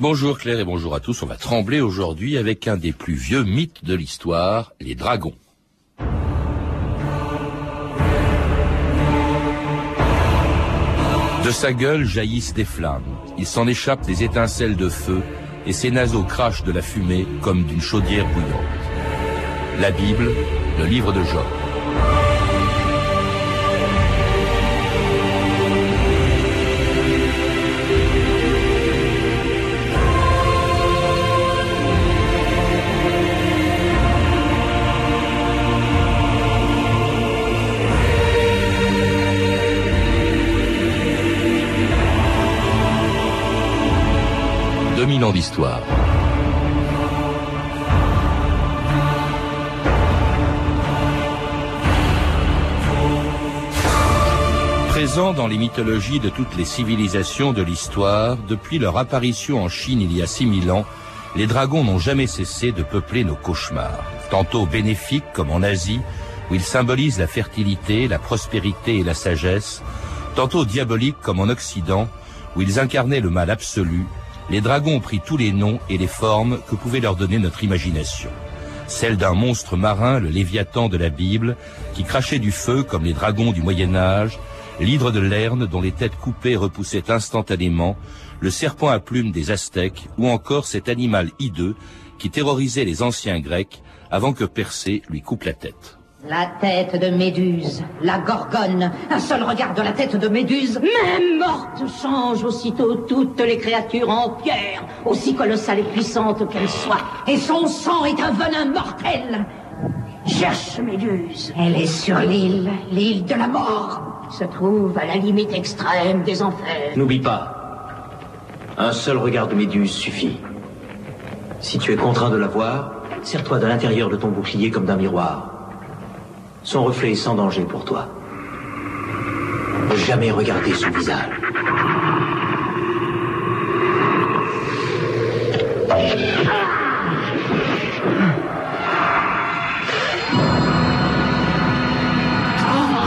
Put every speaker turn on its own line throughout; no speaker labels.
Bonjour Claire et bonjour à tous. On va trembler aujourd'hui avec un des plus vieux mythes de l'histoire, les dragons. De sa gueule jaillissent des flammes. Il s'en échappe des étincelles de feu et ses naseaux crachent de la fumée comme d'une chaudière bouillante. La Bible, le livre de Job. 2000 ans d'histoire. Présents dans les mythologies de toutes les civilisations de l'histoire, depuis leur apparition en Chine il y a 6000 ans, les dragons n'ont jamais cessé de peupler nos cauchemars. Tantôt bénéfiques comme en Asie, où ils symbolisent la fertilité, la prospérité et la sagesse, tantôt diaboliques comme en Occident, où ils incarnaient le mal absolu, les dragons ont pris tous les noms et les formes que pouvait leur donner notre imagination. Celle d'un monstre marin, le Léviathan de la Bible, qui crachait du feu comme les dragons du Moyen Âge, l'hydre de Lerne dont les têtes coupées repoussaient instantanément, le serpent à plumes des Aztèques, ou encore cet animal hideux qui terrorisait les anciens Grecs avant que Persée lui coupe la tête.
La tête de Méduse, la gorgone, un seul regard de la tête de Méduse, même morte, change aussitôt toutes les créatures en pierre, aussi colossales et puissantes qu'elles soient, et son sang est un venin mortel. Cherche Méduse. Elle est sur l'île, l'île de la mort, se trouve à la limite extrême des enfers.
N'oublie pas, un seul regard de Méduse suffit. Si tu es contraint de la voir, serre-toi de l'intérieur de ton bouclier comme d'un miroir. Son reflet est sans danger pour toi. Ne jamais regarder son visage.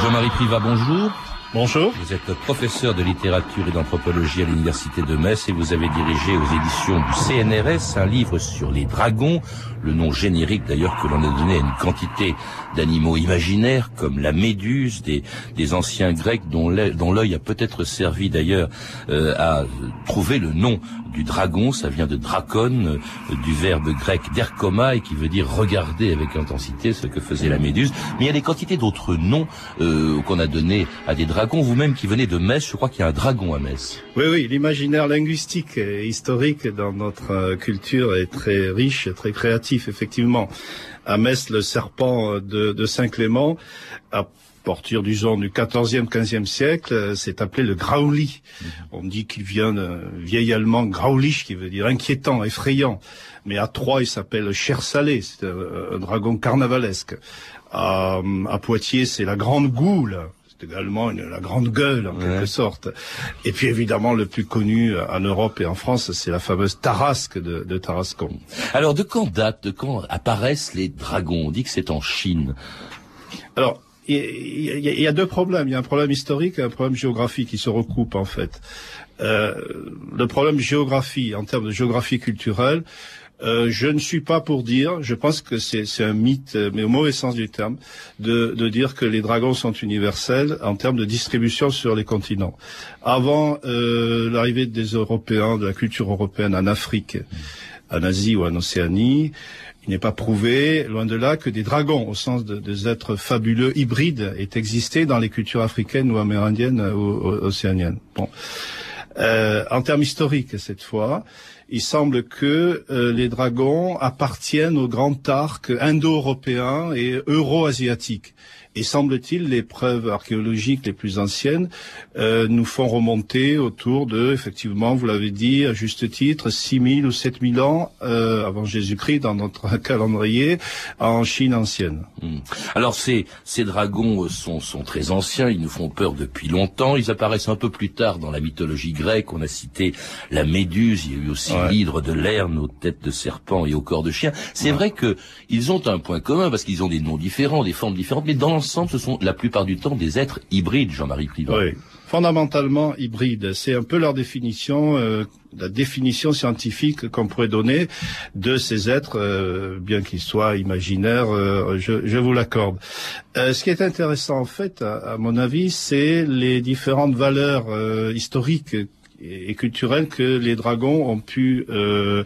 Jean-Marie Privat, bonjour.
Bonjour.
Vous êtes professeur de littérature et d'anthropologie à l'université de Metz et vous avez dirigé aux éditions du CNRS un livre sur les dragons, le nom générique d'ailleurs que l'on a donné à une quantité d'animaux imaginaires comme la méduse des, anciens grecs dont l'œil a peut-être servi d'ailleurs euh, à trouver le nom du dragon, ça vient de dracon, euh, du verbe grec derkoma et qui veut dire regarder avec intensité ce que faisait la méduse. Mais il y a des quantités d'autres noms euh, qu'on a donnés à des dragons. Vous-même qui venez de Metz, je crois qu'il y a un dragon à Metz.
Oui, oui, l'imaginaire linguistique et historique dans notre euh, culture est très riche, très créatif, effectivement. À Metz, le serpent de, de Saint-Clément a partir disons du 14e, 15e siècle, c'est appelé le Grauli. Mhm. On dit qu'il vient d'un vieil allemand Graulich, qui veut dire inquiétant, effrayant. Mais à Troyes, il s'appelle Cher Salé, c'est un, dragon carnavalesque. À, Poitiers, c'est la Grande Goule. Également la grande gueule en quelque sorte. Et puis évidemment le plus connu en Europe et en France, c'est la fameuse Tarasque de, de Tarascon.
Alors de quand date, de quand apparaissent les dragons? On dit que c'est en Chine.
Alors il y, a deux problèmes. Il y a un problème historique et un problème géographique qui se recoupent en fait. Euh, le problème géographie, en termes de géographie culturelle, euh, je ne suis pas pour dire, je pense que c'est un mythe, mais au mauvais sens du terme, de, de, dire que les dragons sont universels en termes de distribution sur les continents. Avant euh, l'arrivée des Européens, de la culture européenne en Afrique, en Asie ou en Océanie, il n'est pas prouvé, loin de là, que des dragons, au sens de, des êtres fabuleux hybrides, aient existé dans les cultures africaines ou amérindiennes ou, océaniennes. Bon. Euh, en termes historiques, cette fois, il semble que euh, les dragons appartiennent au grand arc indo-européen et euro-asiatique. Et semble-t-il, les preuves archéologiques les plus anciennes euh, nous font remonter autour de, effectivement, vous l'avez dit à juste titre, 6000 ou 7000 ans euh, avant Jésus-Christ dans notre calendrier en Chine ancienne.
Hmm. Alors ces, ces dragons sont, sont très anciens, ils nous font peur depuis longtemps, ils apparaissent un peu plus tard dans la mythologie grecque, on a cité la méduse, il y a eu aussi l'hydre de Lerne aux têtes de serpent et au corps de chien. C'est vrai que ils ont un point commun parce qu'ils ont des noms différents, des formes différentes, mais dans ce sont la plupart du temps des êtres hybrides, Jean-Marie Privat.
Oui. Fondamentalement hybrides. C'est un peu leur définition, euh, la définition scientifique qu'on pourrait donner de ces êtres, euh, bien qu'ils soient imaginaires, euh, je, je, vous l'accorde. ce qui est intéressant en fait, à, à mon avis, c'est les différentes valeurs historiques et culturelle que les dragons ont pu euh,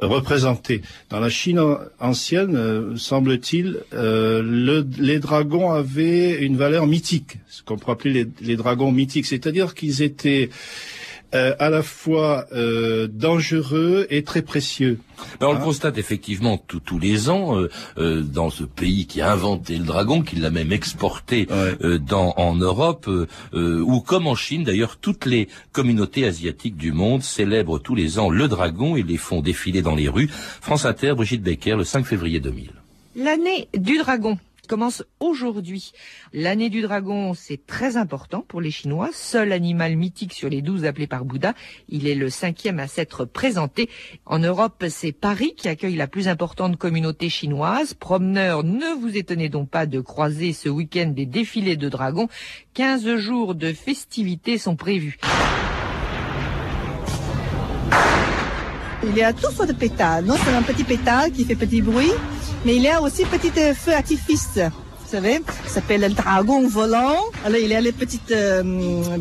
représenter. Dans la Chine ancienne, euh, semble-t-il, euh, les dragons avaient une valeur mythique, ce qu'on pourrait appeler les, les dragons mythiques, c'est-à-dire qu'ils étaient euh, à la fois euh, dangereux et très précieux.
Ben, on le hein constate effectivement tous les ans euh, dans ce pays qui a inventé le dragon, qui l'a même exporté dans, en Europe, ou comme en Chine d'ailleurs, toutes les communautés asiatiques du monde célèbrent tous les ans le dragon et les font défiler dans les rues. France Inter, Brigitte Becker, le 5 février 2000.
L'année du dragon commence aujourd'hui. L'année du dragon, c'est très important pour les Chinois. Seul animal mythique sur les douze appelés par Bouddha, il est le cinquième à s'être présenté. En Europe, c'est Paris qui accueille la plus importante communauté chinoise. Promeneurs, ne vous étonnez donc pas de croiser ce week-end des défilés de dragons. 15 jours de festivités sont prévus.
Il y a toutes sortes de pétales. Non, c'est un petit pétale qui fait petit bruit? Mais il y a aussi petit euh, feu artifice. Vous savez, s'appelle le dragon volant. Alors il y a les petits euh,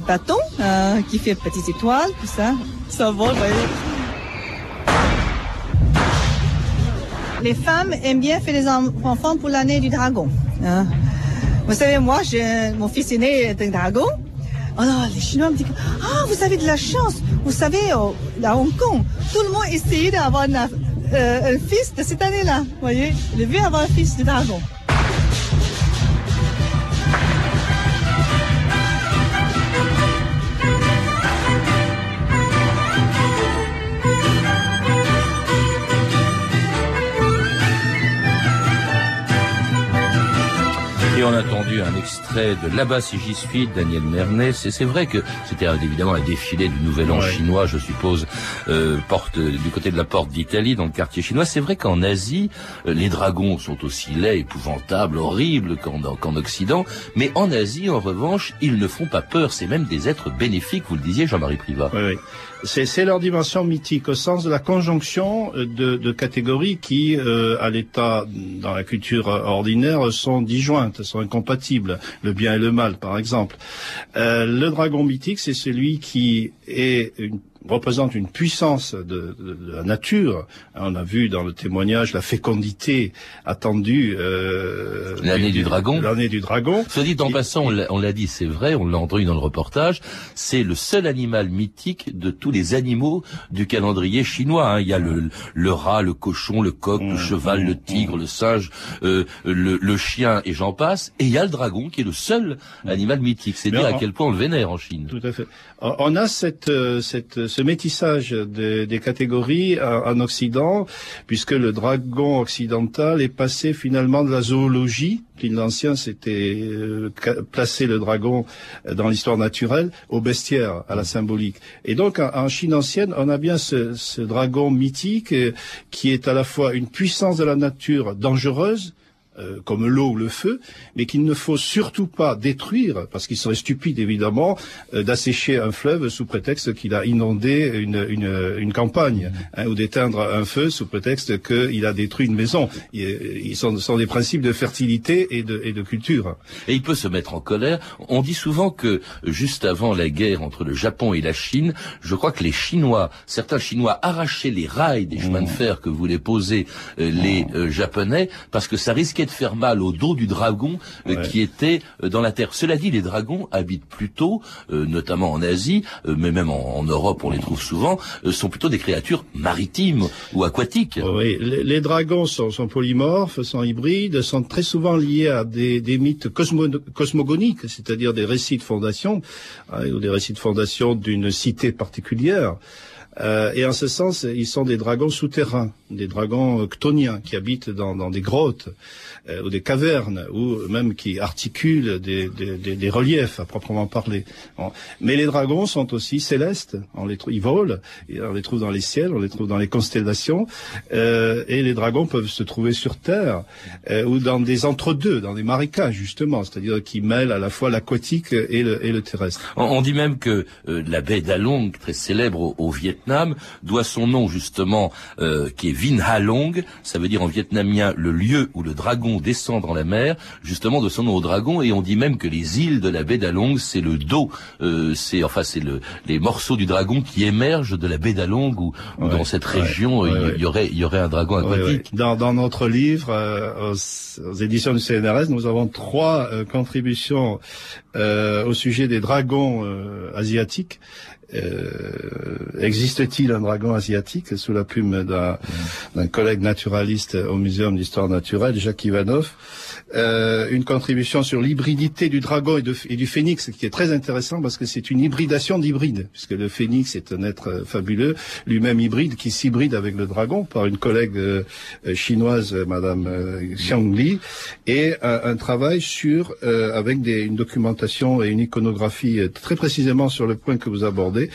bâtons euh, qui fait petites étoiles, tout ça. Ça vole, voyez. Les femmes aiment bien faire des enfants pour l'année du dragon. Hein. Vous savez, moi, mon fils aîné est un dragon. Alors, les Chinois me disent, ah, vous avez de la chance. Vous savez, à Hong Kong, tout le monde essayait d'avoir une, euh, un fils de cette année-là. Vous voyez, il vu avoir un fils de dragon.
Et on a entendu un extrait de Là-bas si j'y suis Daniel Mernès. Et c'est vrai que c'était évidemment un défilé du Nouvel An chinois, je suppose, euh, porte du côté de la porte d'Italie, dans le quartier chinois. C'est vrai qu'en Asie, euh, les dragons sont aussi laids, épouvantables, horribles qu'en Occident. Mais en Asie, en revanche, ils ne font pas peur. C'est même des êtres bénéfiques, vous le disiez, Jean-Marie Privat.
Oui, oui. C'est leur dimension mythique au sens de la conjonction de, de catégories qui, euh, à l'état dans la culture ordinaire, sont disjointes, sont incompatibles. Le bien et le mal, par exemple. Euh, le dragon mythique, c'est celui qui est une représente une puissance de, la nature. On a vu dans le témoignage la fécondité attendue.
Euh, l'année du, dragon.
L'année du dragon.
Soit dit en passant, on l'a dit, c'est vrai, on l'a entendu dans le reportage. C'est le seul animal mythique de tous les animaux du calendrier chinois. Hein. Il y a le, le, rat, le cochon, le coq, le mmh, cheval, le mmh, tigre, mmh. le singe, euh, le, le, chien et j'en passe. Et il y a le dragon qui est le seul animal mythique. C'est dire à quel point on le vénère en Chine.
Tout à fait. On a cette, euh, cette ce métissage des catégories en, Occident, puisque le dragon occidental est passé finalement de la zoologie, l'Ancien s'était euh, placé le dragon dans l'histoire naturelle, au bestiaire, à la symbolique. Et donc en, Chine ancienne, on a bien ce, ce dragon mythique euh, qui est à la fois une puissance de la nature dangereuse, euh, comme l'eau ou le feu, mais qu'il ne faut surtout pas détruire, parce qu'il serait stupide évidemment euh, d'assécher un fleuve sous prétexte qu'il a inondé une, une, une campagne, hein, ou d'éteindre un feu sous prétexte qu'il a détruit une maison. Ils sont, sont, des principes de fertilité et de, et de culture.
Et il peut se mettre en colère. On dit souvent que juste avant la guerre entre le Japon et la Chine, je crois que les Chinois, certains Chinois arrachaient les rails des chemins de mmh. fer que voulaient poser euh, les Japonais parce que ça risquait de faire mal au dos du dragon euh, qui était euh, dans la terre. Cela dit, les dragons habitent plutôt, euh, notamment en Asie, mais même en, Europe, on les trouve souvent, sont plutôt des créatures maritimes ou aquatiques.
Oui, les, dragons sont, sont, polymorphes, sont hybrides, sont très souvent liés à des, des mythes cosmogoniques, c'est-à-dire des récits de fondation, hein, ou des récits de fondation d'une cité particulière. Euh, et en ce sens, ils sont des dragons souterrains, des dragons ctoniens qui habitent dans, dans des grottes euh, ou des cavernes, ou même qui articulent des, des, des, des reliefs à proprement parler. Mais les dragons sont aussi célestes. On les ils volent, on les trouve dans les ciels, on les trouve dans les constellations, euh, et les dragons peuvent se trouver sur Terre euh, ou dans des entre-deux, dans des marécages justement, c'est-à-dire qui mêlent à la fois l'aquatique et le, et le terrestre.
On, on dit même que euh, la baie d'Along, très célèbre au, au Vietnam, doit son nom justement, euh, qui est Vin Ha Long, ça veut dire en vietnamien le lieu où le dragon descend dans la mer, justement de son nom au dragon, et on dit même que les îles de la baie d'Along, c'est le dos, euh, c'est enfin c'est le, les morceaux du dragon qui émergent de la baie d'Along, ou
Ouais,
dans cette
ouais,
région, il
ouais,
y- aurait il y aurait un dragon aquatique.
Dans, dans notre livre, euh, aux, aux éditions du CNRS, nous avons trois euh, contributions euh, au sujet des dragons asiatiques. Euh, Existe-t-il un dragon asiatique sous la plume d'un d'un collègue naturaliste au Muséum d'histoire naturelle, Jacques Ivanov? Euh, Une contribution sur l'hybridité du dragon et, du phénix, qui est très intéressant parce que c'est une hybridation d'hybride, puisque le phénix est un être euh, fabuleux, lui-même hybride, qui s'hybride avec le dragon par une collègue euh, euh, chinoise, Madame euh, Xiang et un, travail sur avec des, une documentation et une iconographie très précisément sur le point que vous abordez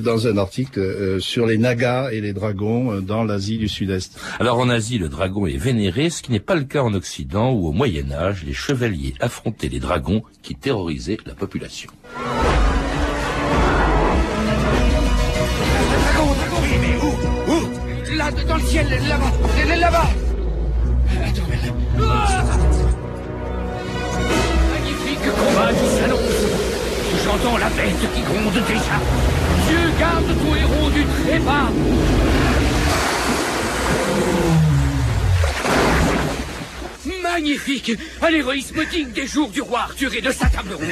dans un article sur les nagas et les dragons dans l'Asie du Sud-Est.
Alors en Asie, le dragon est vénéré, ce qui n'est pas le cas en Occident où au Moyen Les chevaliers affrontaient les dragons qui terrorisaient la population.
Dragon, dragon, oui, mais où Où Là, dans le ciel, là-bas, là- là-bas Attends, mais... Ah Magnifique combat qui s'annonce J'entends la bête qui gronde déjà Dieu garde ton héros du trépas Magnifique Un héroïsme digne des jours du roi Arthur et de sa table ronde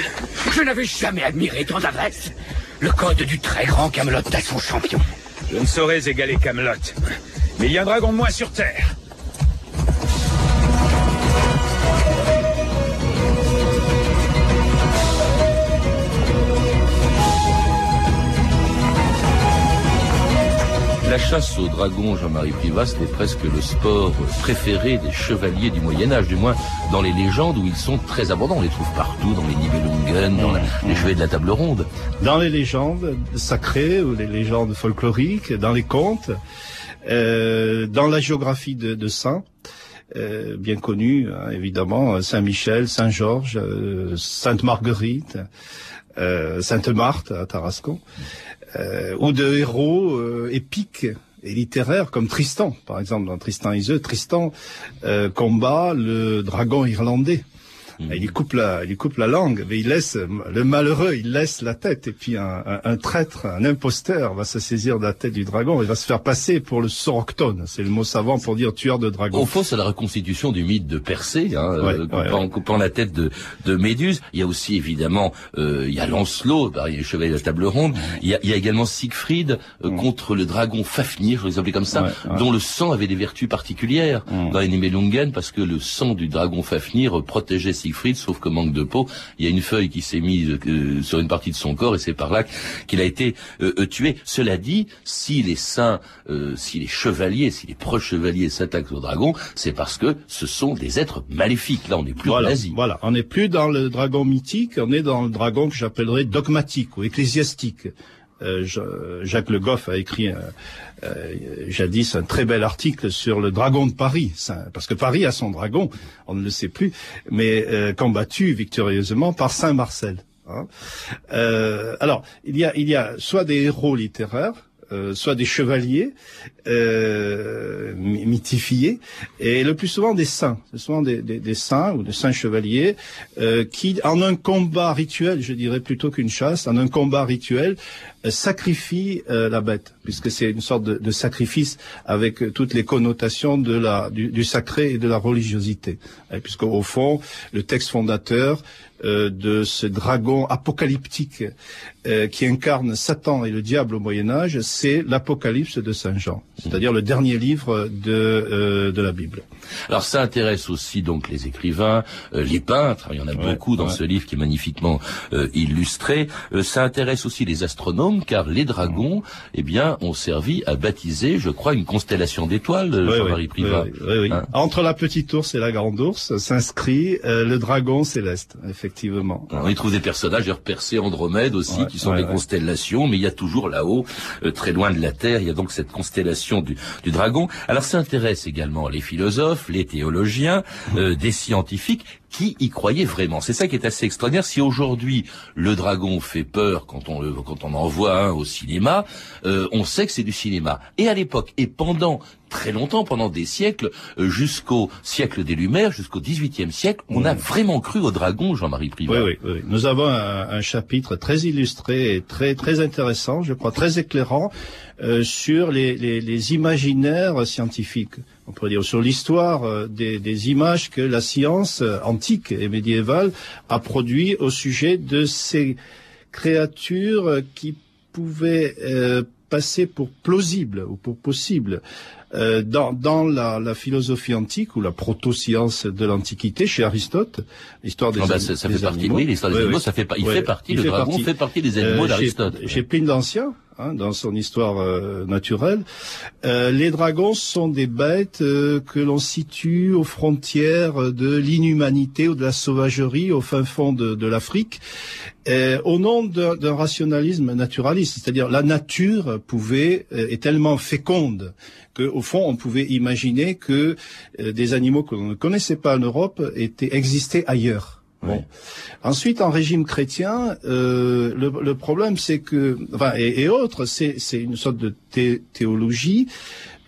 Je n'avais jamais admiré tant d'adresse Le code du très grand Camelot à son champion
Je ne saurais égaler Camelot. Mais il y a un dragon de moins sur Terre.
Chasse au dragon, Jean-Marie Privas, c'était presque le sport préféré des chevaliers du Moyen Âge, du moins dans les légendes où ils sont très abondants. On les trouve partout, dans les Nibelungen, dans la- les chevaliers de la table ronde.
Dans les légendes sacrées ou les légendes folkloriques, dans les contes, euh, dans la géographie de, de saints, euh, bien connus, hein, évidemment, Saint-Michel, Saint-Georges, euh, Sainte-Marguerite, euh, Sainte-Marthe à Tarascon, ou de héros épiques et littéraires comme Tristan, par exemple, dans Tristan Iseux, Tristan euh, combat le dragon irlandais. Il lui coupe la, il coupe la langue, mais il laisse le malheureux, il laisse la tête, et puis un, un, un traître, un imposteur va se saisir de la tête du dragon, il va se faire passer pour le soroctone, c'est le mot savant pour dire tueur de dragon.
Au fond, c'est la reconstitution du mythe de Persée, hein,
Ouais,
euh,
ouais,
coupant,
ouais.
coupant la tête de, de Méduse. Il y a aussi évidemment, euh, il y a Lancelot, bah, il y a chevalier de la table ronde. Il y a, il y a également Siegfried euh, contre le dragon Fafnir, je les appeler comme ça, dont le sang avait des vertus particulières dans les Nibelungen, parce que le sang du dragon Fafnir protégeait Siegfried, sauf que manque de peau. Il y a une feuille qui s'est mise euh, sur une partie de son corps, et c'est par là qu'il a été euh, euh, tué. Cela dit, si les saints, euh, si les chevaliers, si les proches chevaliers s'attaquent au dragon, c'est parce que ce sont des êtres maléfiques. Là, on n'est plus
voilà,
en Asie.
voilà, on n'est plus dans le dragon mythique, on est dans le dragon que j'appellerais dogmatique ou ecclésiastique. Euh, Jacques Le Goff a écrit euh, euh, jadis un très bel article sur le dragon de Paris, parce que Paris a son dragon, on ne le sait plus, mais euh, combattu victorieusement par Saint Marcel. hein. Euh, alors, il y a, il y a soit des héros littéraires, euh, soit des chevaliers euh, my- mythifiés, et le plus souvent des saints. C'est souvent des, des, des saints ou des saints chevaliers euh, qui, en un combat rituel, je dirais plutôt qu'une chasse, en un combat rituel, euh, sacrifient euh, la bête, puisque c'est une sorte de, de sacrifice avec toutes les connotations de la, du, du sacré et de la religiosité. Euh, puisque au fond, le texte fondateur de ce dragon apocalyptique euh, qui incarne Satan et le diable au Moyen Âge, c'est l'Apocalypse de Saint Jean, c'est-à-dire le dernier livre de, euh, de la Bible.
Alors ça intéresse aussi donc les écrivains, euh, les peintres, il y en a
Ouais,
beaucoup dans
ouais.
ce livre qui est magnifiquement euh, illustré. Euh, ça intéresse aussi les astronomes car les dragons, eh bien, ont servi à baptiser, je crois, une constellation d'étoiles, euh,
Oui,
Jean-Marie
oui,
Privat.
oui, oui, oui.
Hein
Entre la petite ours et la grande ours s'inscrit euh, le dragon céleste, effectivement.
On y trouve des personnages, d'ailleurs Persée, Andromède aussi,
Ouais,
qui sont
ouais,
des
ouais.
constellations, mais il y a toujours là-haut, euh, très loin de la Terre, il y a donc cette constellation du, du dragon. Alors ça intéresse également les philosophes, les théologiens, euh, des scientifiques qui y croyaient vraiment? C'est ça qui est assez extraordinaire. Si aujourd'hui le dragon fait peur quand on le, quand on en voit un au cinéma, euh, on sait que c'est du cinéma. Et à l'époque, et pendant très longtemps, pendant des siècles, euh, jusqu'au siècle des Lumières, jusqu'au XVIIIe siècle, on a vraiment cru au dragon, Jean-Marie Privat.
Oui, oui, oui. Nous avons un, un chapitre très illustré et très très intéressant, je crois, très éclairant euh, sur les, les, les imaginaires scientifiques. On pourrait dire sur l'histoire euh, des, des images que la science euh, et médiévale a produit au sujet de ces créatures qui pouvaient euh, passer pour plausibles ou pour possibles. Euh, dans, dans la, la philosophie antique ou la proto-science de l'Antiquité, chez Aristote, l'histoire des
Ah
anim-
ça, ça
des
fait partie,
animaux.
oui, l'histoire des animaux, ça fait, pas- il
Ouais,
fait partie,
il
le
fait
dragon
partie.
fait partie des animaux
Euh,
d'Aristote.
Chez, chez Pline d'Ancien, hein, dans son histoire euh, naturelle, euh, les dragons sont des bêtes euh, que l'on situe aux frontières de l'inhumanité ou de la sauvagerie au fin fond de, de l'Afrique, euh, au nom d'un d'un rationalisme naturaliste, c'est-à-dire la nature pouvait euh, est tellement féconde que au fond on pouvait imaginer que euh, des animaux que l'on ne connaissait pas en Europe étaient existaient ailleurs. Bon. Ensuite, en régime chrétien, euh, le, le problème, c'est que, enfin, et, et autres, c'est c'est une sorte de thé- théologie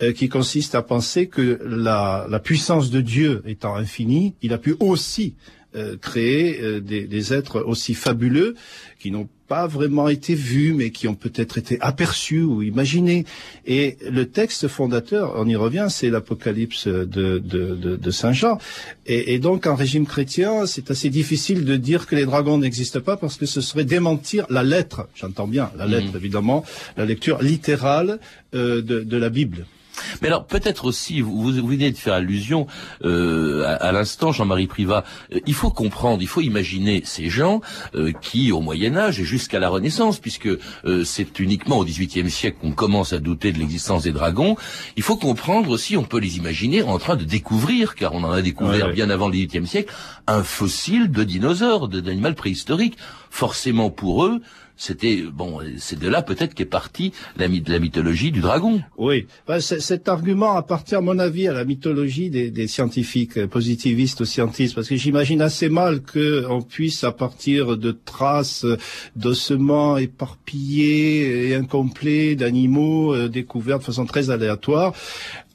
euh, qui consiste à penser que la, la puissance de Dieu étant infinie, il a pu aussi euh, créer euh, des, des êtres aussi fabuleux qui n'ont pas vraiment été vus, mais qui ont peut-être été aperçus ou imaginés. Et le texte fondateur, on y revient, c'est l'Apocalypse de, de, de, de Saint Jean. Et, et donc, en régime chrétien, c'est assez difficile de dire que les dragons n'existent pas parce que ce serait démentir la lettre, j'entends bien, la lettre évidemment, la lecture littérale euh, de, de la Bible.
Mais alors peut-être aussi, vous, vous venez de faire allusion euh, à, à l'instant, Jean-Marie Privat. euh, il faut comprendre, il faut imaginer ces gens euh, qui, au Moyen Âge et jusqu'à la Renaissance, puisque euh, c'est uniquement au XVIIIe siècle qu'on commence à douter de l'existence des dragons. Il faut comprendre aussi, on peut les imaginer en train de découvrir, car on en a découvert
Ouais, ouais.
bien avant le XVIIIe siècle, un fossile de dinosaure, d'animal préhistorique. Forcément pour eux. C'était bon, c'est de là peut-être qu'est partie la, myth- la mythologie du dragon.
Oui, Ben, cet argument appartient à mon avis à la mythologie des, des scientifiques euh, positivistes ou scientistes, parce que j'imagine assez mal qu'on puisse, à partir de traces euh, d'ossements éparpillés et incomplets d'animaux euh, découverts de façon très aléatoire,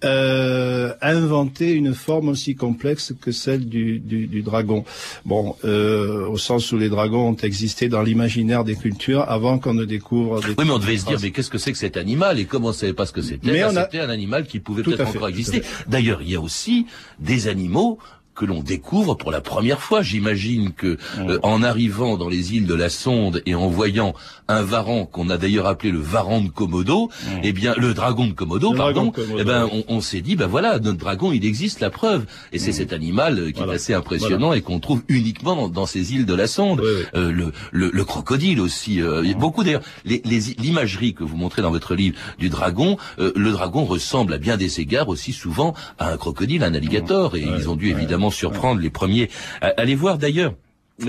euh, inventer une forme aussi complexe que celle du, du, du dragon. Bon, euh, au sens où les dragons ont existé dans l'imaginaire des cultures avant qu'on ne découvre des
Oui, mais on devait se dire, mais qu'est-ce que c'est que cet animal Et comme on savait pas ce que c'était,
Mais
bah,
a-
c'était un animal qui pouvait peut-être encore exister. D'ailleurs, il y a aussi des animaux que l'on découvre pour la première fois. J'imagine que euh, en arrivant dans les îles de la Sonde et en voyant un varan qu'on a d'ailleurs appelé le varan de Komodo, eh bien le dragon de Komodo,
Le
pardon,
de Komodo,
eh ben on, on s'est dit, ben voilà, notre dragon, il existe, la preuve. Et c'est cet animal euh, qui
Voilà.
est assez impressionnant et qu'on trouve uniquement dans, dans ces îles de la Sonde.
Oui, oui.
Euh, le, le, le crocodile aussi. euh, il y a beaucoup d'ailleurs. les- les- L'imagerie que vous montrez dans votre livre du dragon, euh, le dragon ressemble à bien des égards aussi souvent à un crocodile, un alligator. Et ils ont dû évidemment surprendre les premiers. À- Allez voir d'ailleurs.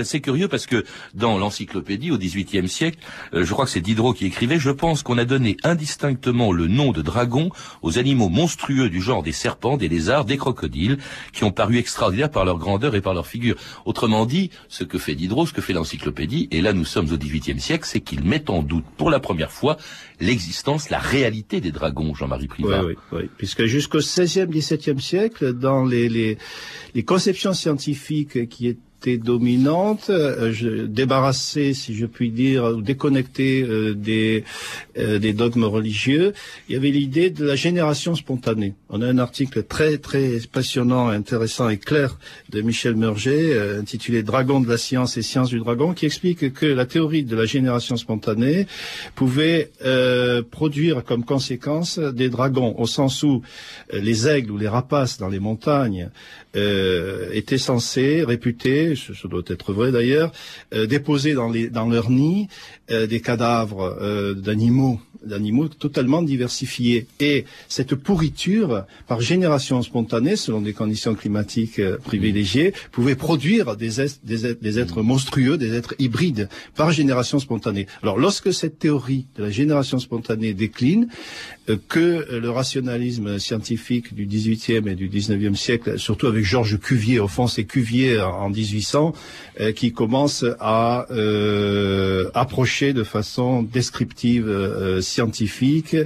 C'est curieux parce que dans l'encyclopédie au XVIIIe siècle, euh, je crois que c'est Diderot qui écrivait, je pense qu'on a donné indistinctement le nom de dragon aux animaux monstrueux du genre des serpents, des lézards, des crocodiles, qui ont paru extraordinaires par leur grandeur et par leur figure. Autrement dit, ce que fait Diderot, ce que fait l'encyclopédie, et là nous sommes au XVIIIe siècle, c'est qu'il met en doute pour la première fois l'existence, la réalité des dragons, Jean-Marie Privat.
Oui. Puisque jusqu'au XVIe, XVIIe siècle, dans les, les, les conceptions scientifiques qui dominante, euh, je, débarrassée, si je puis dire, ou déconnectée euh, des, euh, des dogmes religieux, il y avait l'idée de la génération spontanée. On a un article très très passionnant, intéressant et clair de Michel Murger, intitulé Dragon de la science et science du dragon, qui explique que la théorie de la génération spontanée pouvait produire comme conséquence des dragons, au sens où les aigles ou les rapaces dans les montagnes euh, étaient censés, réputés, ce, doit être vrai d'ailleurs, euh, déposer dans, les, dans leur nid euh, des cadavres euh, d'animaux d'animaux totalement diversifiés. Et cette pourriture, par génération spontanée, selon des conditions climatiques euh, privilégiées, pouvait produire des, des, des, êtres monstrueux, des êtres hybrides, par génération spontanée. Alors lorsque cette théorie de la génération spontanée décline, que le rationalisme scientifique du XVIIIe et du XIXe siècle, surtout avec Georges Cuvier, au fond c'est Cuvier en 1800, qui commence à euh, approcher de façon descriptive, euh, scientifique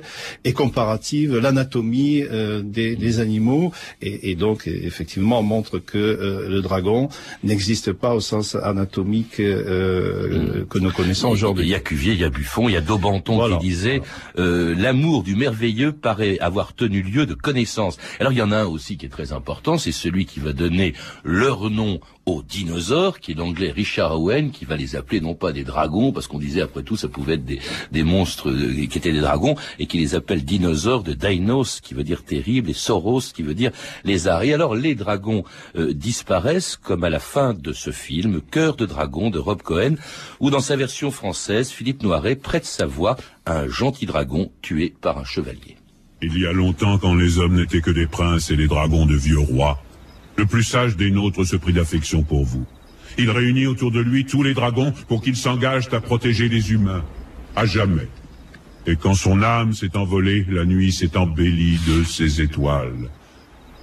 et comparative l'anatomie euh, des, animaux et, donc effectivement montre que euh, le dragon n'existe pas au sens anatomique mm. que nous connaissons aujourd'hui.
Il y a Cuvier, il y a Buffon, il y a Daubenton qui disait l'amour du merveilleux paraît avoir tenu lieu de connaissance. Alors il y en a un aussi qui est très important, c'est celui qui va donner leur nom aux dinosaures, qui est l'anglais Richard Owen, qui va les appeler non pas des dragons, parce qu'on disait après tout ça pouvait être des, des monstres euh, qui étaient des dragons, et qui les appelle dinosaures de Dinos, qui veut dire terrible, et Soros, qui veut dire lézard. Et alors les dragons euh, disparaissent, comme à la fin de ce film, Cœur de dragon de Rob Cohen, où dans sa version française, Philippe Noiret prête sa voix à un gentil dragon tué par un chevalier.
Il y a longtemps, quand les hommes n'étaient que des princes et les dragons de vieux rois, le plus sage des nôtres se prit d'affection pour vous. Il réunit autour de lui tous les dragons pour qu'ils s'engagent à protéger les humains, à jamais. Et quand son âme s'est envolée, la nuit s'est embellie de ses étoiles.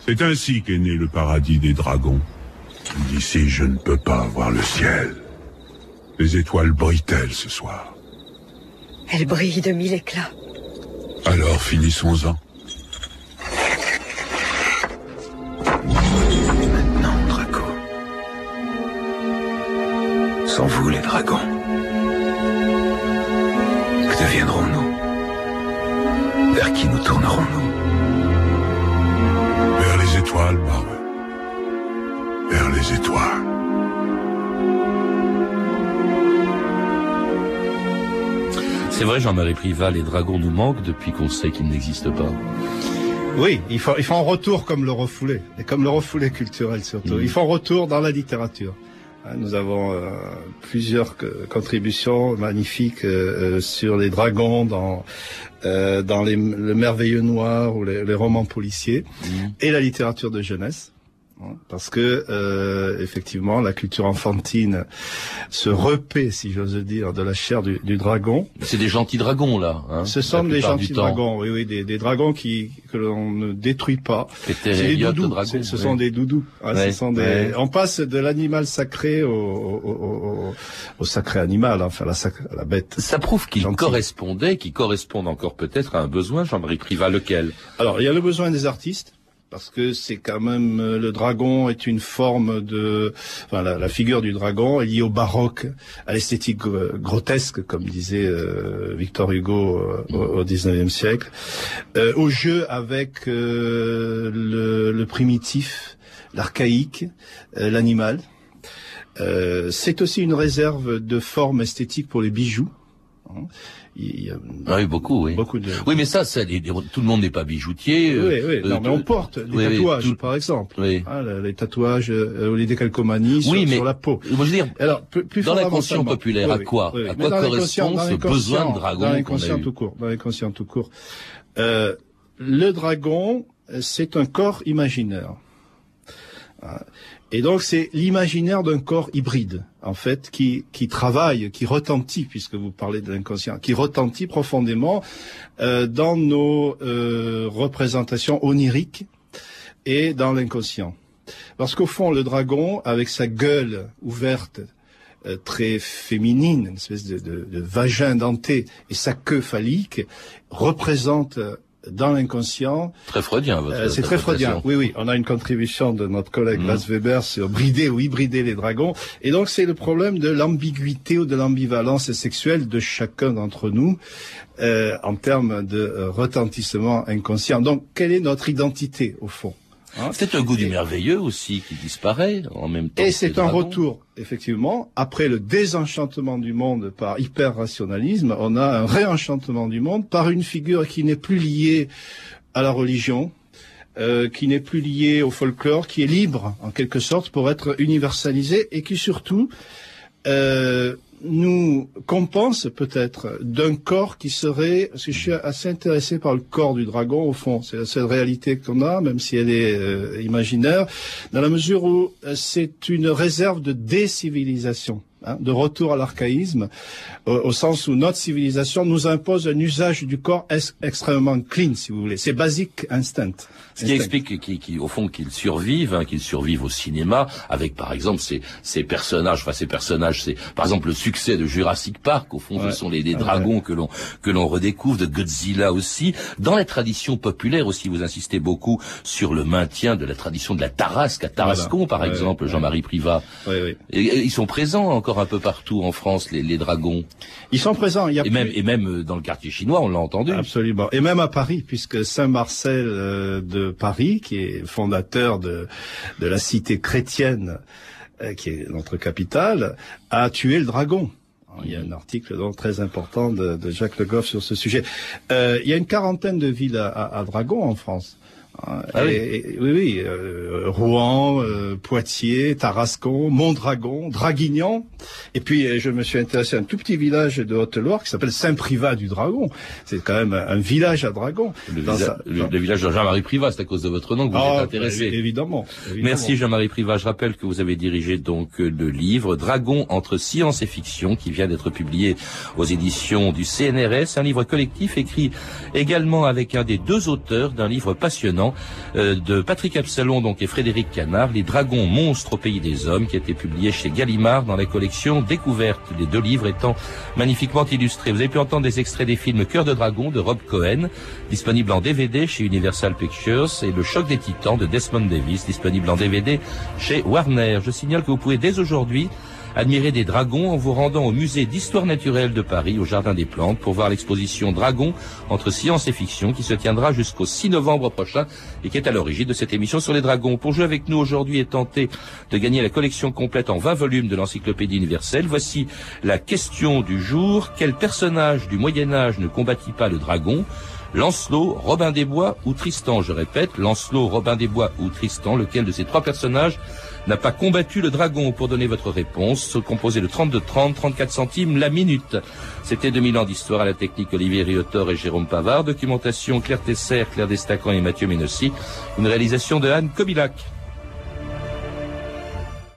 C'est ainsi qu'est né le paradis des dragons. D'ici, je ne peux pas voir le ciel. Les étoiles brillent-elles ce soir?
Elles brillent de mille éclats.
Alors finissons-en.
Sans vous, les dragons, que deviendrons-nous? Vers qui nous tournerons-nous?
Vers les étoiles, Barbe. Vers les étoiles.
C'est vrai, Jean-Marie Privat, les dragons nous manquent depuis qu'on sait qu'ils n'existent pas.
Oui, ils font, ils font un retour comme le refoulé, et comme le refoulé culturel surtout. Ils font un retour dans la littérature. Hein, nous avons euh, plusieurs contributions magnifiques euh, euh, sur les dragons dans dans les, le merveilleux noir ou les, romans policiers mmh. et la littérature de jeunesse. Hein, parce que euh, effectivement la culture enfantine se repaît, si j'ose dire, de la chair du, dragon.
C'est des gentils dragons là. Hein,
Ce sont des gentils dragons, oui, oui, des, dragons qui que l'on ne détruit pas. C'est des doudous. ce sont des doudous. Hein, ce sont des... On passe de l'animal sacré au, au, au, sacré animal, enfin la, la bête.
Ça prouve qu'ils correspondaient, qu'ils correspondent encore peut-être à un besoin, Jean-Marie Privat, lequel?
Alors il y a le besoin des artistes parce que c'est quand même euh, le dragon est une forme de, enfin la, figure du dragon est liée au baroque, à l'esthétique grotesque, comme disait euh, Victor Hugo euh, au, XIXe siècle, au jeu avec le, le, primitif, l'archaïque, l'animal. c'est aussi une réserve de forme esthétique pour les bijoux. Hein.
Il y a ah oui, beaucoup, oui. Beaucoup de... Oui, mais ça, ça tout le monde n'est pas bijoutier.
Oui, oui. Euh, non, mais on porte des tatouages, par exemple. Oui. Ah, les tatouages euh, ou les décalcomanies sur, mais, sur, la peau.
Moi, je veux dire, Alors, plus dans l'inconscient populaire, à quoi À quoi correspond ce besoin de dragon
Dans l'inconscient tout court. Dans l'inconscient tout court. Euh, le dragon, c'est un corps imaginaire. Et donc c'est l'imaginaire d'un corps hybride, en fait, qui, travaille, qui retentit, puisque vous parlez de l'inconscient, qui retentit profondément euh, dans nos euh, représentations oniriques et dans l'inconscient. Parce qu'au fond, le dragon, avec sa gueule ouverte, euh, très féminine, une espèce de, vagin denté, et sa queue phallique, représente dans l'inconscient.
Très freudien, votre
Euh, c'est très freudien. Oui, oui. On a une contribution de notre collègue
Mhm.
Bas Weber sur brider ou hybrider les dragons. Et donc, c'est le problème de l'ambiguïté ou de l'ambivalence sexuelle de chacun d'entre nous euh, en termes de euh, retentissement inconscient. Donc, quelle est notre identité, au fond? Hein
C'est un goût du merveilleux aussi qui disparaît en même temps.
Et c'est un retour, effectivement, après le désenchantement du monde par hyper-rationalisme, on a un réenchantement du monde par une figure qui n'est plus liée à la religion, euh, qui n'est plus liée au folklore, qui est libre, en quelque sorte, pour être universalisée et qui surtout euh, nous compense peut-être d'un corps qui serait, parce que je suis assez intéressé par le corps du dragon au fond, c'est la seule réalité qu'on a, même si elle est euh, imaginaire, dans la mesure où euh, c'est une réserve de décivilisation. Hein, de retour à l'archaïsme, au, au sens où notre civilisation nous impose un usage du corps ex- extrêmement clean, si vous voulez. C'est basic instinct.
Ce qui explique qu'il, qu'il- au fond qu'il survive, hein, qu'il survive au cinéma, avec par exemple ces, ces personnages, enfin ces personnages, c'est par exemple le succès de Jurassic Park, au fond
Ouais.
ce sont les, les
Ouais.
dragons que l'on que l'on redécouvre, de Godzilla aussi. Dans la tradition populaire aussi, vous insistez beaucoup sur le maintien de la tradition de la Tarasque à Tarascon,
Voilà.
par
Ouais,
exemple. Jean-Marie Privat.
Oui, oui.
Et, et ils sont présents encore un peu partout en France, les, les dragons.
Ils sont présents. Il y a
Et même, et même euh, dans le quartier chinois, on l'a entendu.
Absolument. Et même à Paris, puisque Saint Marcel euh, de Paris, qui est fondateur de, de la cité chrétienne, euh, qui est notre capitale, a tué le dragon. Il y a un article donc très important de, de Jacques Le Goff sur ce sujet. Euh, il y a une quarantaine de villes à, à, à dragon en France.
Ah oui.
et- et- oui, oui, euh, Rouen, euh, Poitiers, Tarascon, Mondragon, Draguignan, et puis euh, je me suis intéressé à un tout petit village de Haute-Loire qui s'appelle Saint-Privat du Dragon. C'est quand même un village à dragon.
Le,
Dans
visa-
sa-
le-
dans-
le village de Jean-Marie Privat, c'est à cause de votre nom que vous
Ah,
êtes intéressé.
évidemment, évidemment.
Merci Jean-Marie Privat. Je rappelle que vous avez dirigé donc le livre Dragon entre science et fiction qui vient d'être publié aux éditions du CNRS, un livre collectif écrit également avec un des deux auteurs d'un livre passionnant euh, de Patrick Absalon donc et Frédéric Canard, Les dragons monstres au pays des hommes qui a été publié chez Gallimard dans la collection Découverte, les deux livres étant magnifiquement illustrés. Vous avez pu entendre des extraits des films Cœur de dragon de Rob Cohen, disponible en DVD chez Universal Pictures et Le choc des titans de Desmond Davis, disponible en DVD chez Warner. Je signale que vous pouvez dès aujourd'hui admirer des dragons en vous rendant au musée d'histoire naturelle de Paris, au Jardin des Plantes, pour voir l'exposition Dragons entre science et fiction qui se tiendra jusqu'au 6 novembre prochain et qui est à l'origine de cette émission sur les dragons. Pour jouer avec nous aujourd'hui et tenter de gagner la collection complète en 20 volumes de l'encyclopédie universelle, voici la question du jour. Quel personnage du Moyen Âge ne combattit pas le dragon? Lancelot, Robin des Bois ou Tristan, je répète, Lancelot, Robin des Bois ou Tristan, lequel de ces trois personnages n'a pas combattu le dragon pour donner votre réponse, composé de 32 30, 34 centimes la minute. C'était 2000 ans d'histoire à la technique Olivier Riotor et Jérôme Pavard, documentation Claire Tesser, Claire Destacan et Mathieu Ménossi, une réalisation de Anne Kobilac.